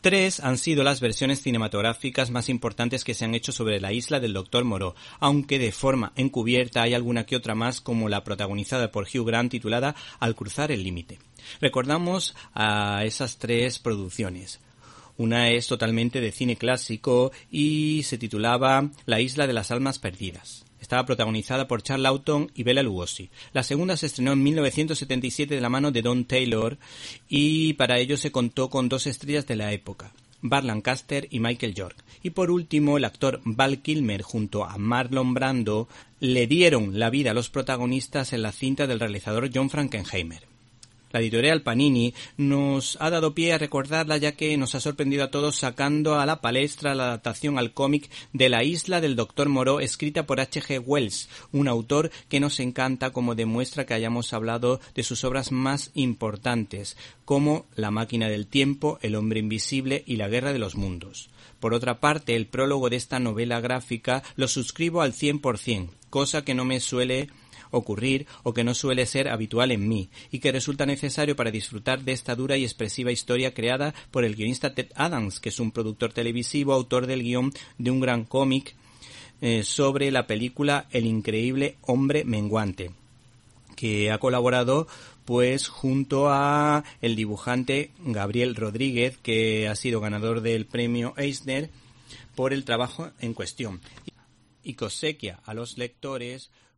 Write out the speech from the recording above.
Tres han sido las versiones cinematográficas más importantes que se han hecho sobre la isla del Dr. Moreau, aunque de forma encubierta hay alguna que otra más como la protagonizada por Hugh Grant titulada Al cruzar el límite. Recordamos a esas tres producciones. Una es totalmente de cine clásico y se titulaba La isla de las almas perdidas. Estaba protagonizada por Charles Lawton y Bela Lugosi. La segunda se estrenó en 1977 de la mano de Don Taylor y para ello se contó con dos estrellas de la época. Bart Lancaster y Michael York. Y por último, el actor Val Kilmer junto a Marlon Brando le dieron la vida a los protagonistas en la cinta del realizador John Frankenheimer. La editorial Panini nos ha dado pie a recordarla ya que nos ha sorprendido a todos sacando a la palestra la adaptación al cómic de La isla del Doctor Moreau escrita por H.G. Wells, un autor que nos encanta como demuestra que hayamos hablado de sus obras más importantes, como La máquina del tiempo, El hombre invisible y La guerra de los mundos. Por otra parte, el prólogo de esta novela gráfica lo suscribo al 100%, cosa que no me suele ocurrir o que no suele ser habitual en mí y que resulta necesario para disfrutar de esta dura y expresiva historia creada por el guionista Ted Adams, que es un productor televisivo, autor del guion de un gran cómic eh, sobre la película El increíble hombre menguante que ha colaborado pues junto a el dibujante Gabriel Rodríguez que ha sido ganador del premio Eisner por el trabajo en cuestión y cosequia a los lectores